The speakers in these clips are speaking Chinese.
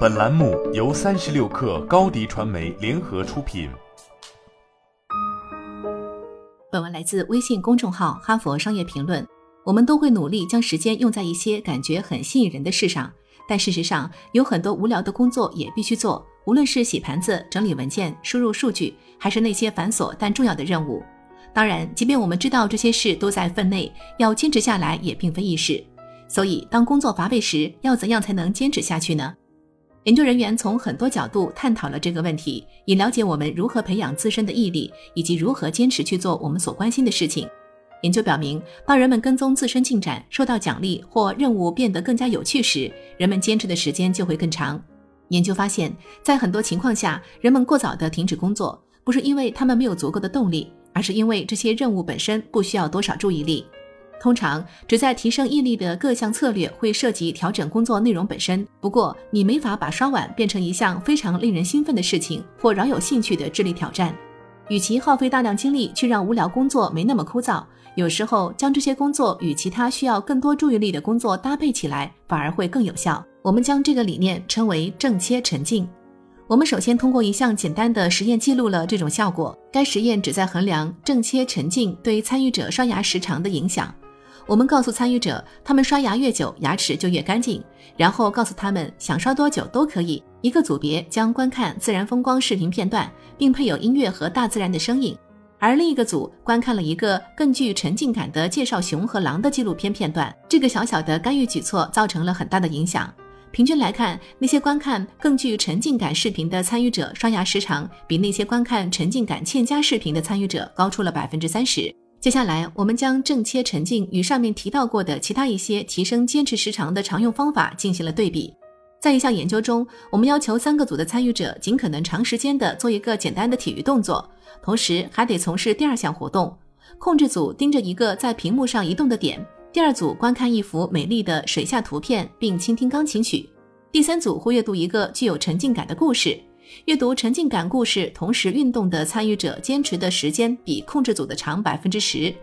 本栏目由三十六氪高低传媒联合出品。本文来自微信公众号《哈佛商业评论》。我们都会努力将时间用在一些感觉很吸引人的事上，但事实上有很多无聊的工作也必须做，无论是洗盘子、整理文件、输入数据，还是那些繁琐但重要的任务。当然，即便我们知道这些事都在分内，要坚持下来也并非易事。所以，当工作乏味时，要怎样才能坚持下去呢？研究人员从很多角度探讨了这个问题，以了解我们如何培养自身的毅力，以及如何坚持去做我们所关心的事情。研究表明，当人们跟踪自身进展、受到奖励或任务变得更加有趣时，人们坚持的时间就会更长。研究发现，在很多情况下，人们过早地停止工作，不是因为他们没有足够的动力，而是因为这些任务本身不需要多少注意力。通常，旨在提升毅力的各项策略会涉及调整工作内容本身。不过，你没法把刷碗变成一项非常令人兴奋的事情或饶有兴趣的智力挑战。与其耗费大量精力去让无聊工作没那么枯燥。有时候，将这些工作与其他需要更多注意力的工作搭配起来，反而会更有效。我们将这个理念称为正切沉浸。我们首先通过一项简单的实验记录了这种效果。该实验旨在衡量正切沉浸对参与者刷牙时长的影响。我们告诉参与者，他们刷牙越久，牙齿就越干净。然后告诉他们，想刷多久都可以。一个组别将观看自然风光视频片段，并配有音乐和大自然的声音。而另一个组观看了一个更具沉浸感的介绍熊和狼的纪录片片段。这个小小的干预举措造成了很大的影响。平均来看，那些观看更具沉浸感视频的参与者刷牙时长比那些观看沉浸感欠佳视频的参与者高出了百分之三十。接下来，我们将正切沉浸与上面提到过的其他一些提升坚持时长的常用方法进行了对比。在一项研究中，我们要求三个组的参与者尽可能长时间地做一个简单的体育动作。同时还得从事第二项活动。控制组盯着一个在屏幕上移动的点，第二组观看一幅美丽的水下图片并倾听钢琴曲，第三组会阅读一个具有沉浸感的故事。阅读沉浸感故事同时运动的参与者坚持的时间比控制组的长百分之十。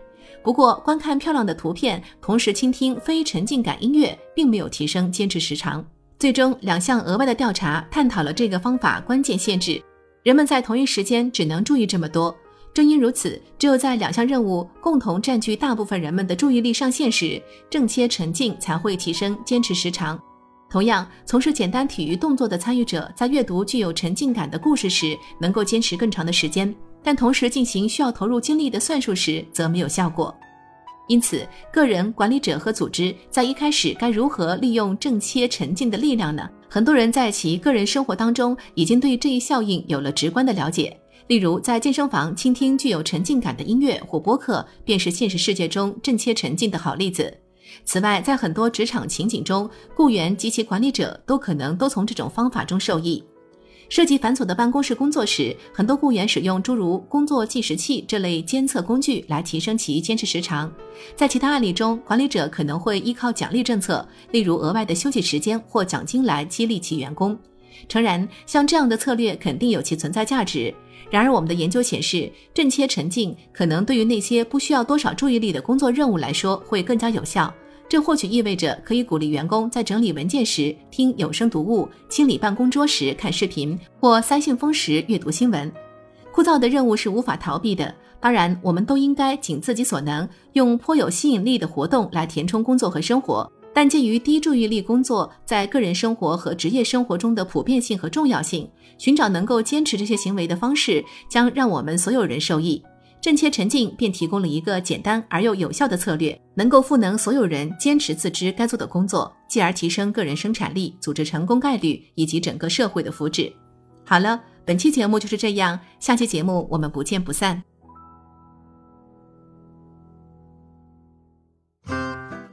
不过，观看漂亮的图片同时倾听非沉浸感音乐并没有提升坚持时长。最终，两项额外的调查探讨了这个方法关键限制。人们在同一时间只能注意这么多。正因如此，只有在两项任务共同占据大部分人们的注意力上限时，正切沉浸才会提升坚持时长。同样，从事简单体育动作的参与者在阅读具有沉浸感的故事时，能够坚持更长的时间；但同时进行需要投入精力的算术时，则没有效果。因此，个人、管理者和组织在一开始该如何利用正切沉浸的力量呢？很多人在其个人生活当中已经对这一效应有了直观的了解。例如，在健身房倾听具有沉浸感的音乐或播客，便是现实世界中正切沉浸的好例子。此外，在很多职场情景中，雇员及其管理者都可能都从这种方法中受益。涉及繁琐的办公室工作时，很多雇员使用诸如工作计时器这类监测工具来提升其坚持时长。在其他案例中，管理者可能会依靠奖励政策，例如额外的休息时间或奖金来激励其员工。诚然，像这样的策略肯定有其存在价值。然而，我们的研究显示，正切沉浸可能对于那些不需要多少注意力的工作任务来说会更加有效。这或许意味着可以鼓励员工在整理文件时听有声读物、清理办公桌时看视频或塞信封时阅读新闻。枯燥的任务是无法逃避的，当然，我们都应该尽自己所能，用颇有吸引力的活动来填充工作和生活。但鉴于低注意力工作在个人生活和职业生活中的普遍性和重要性，寻找能够坚持这些行为的方式，将让我们所有人受益。正切沉浸便提供了一个简单而又有效的策略，能够赋能所有人坚持自知该做的工作，继而提升个人生产力、组织成功概率以及整个社会的福祉。好了，本期节目就是这样，下期节目我们不见不散。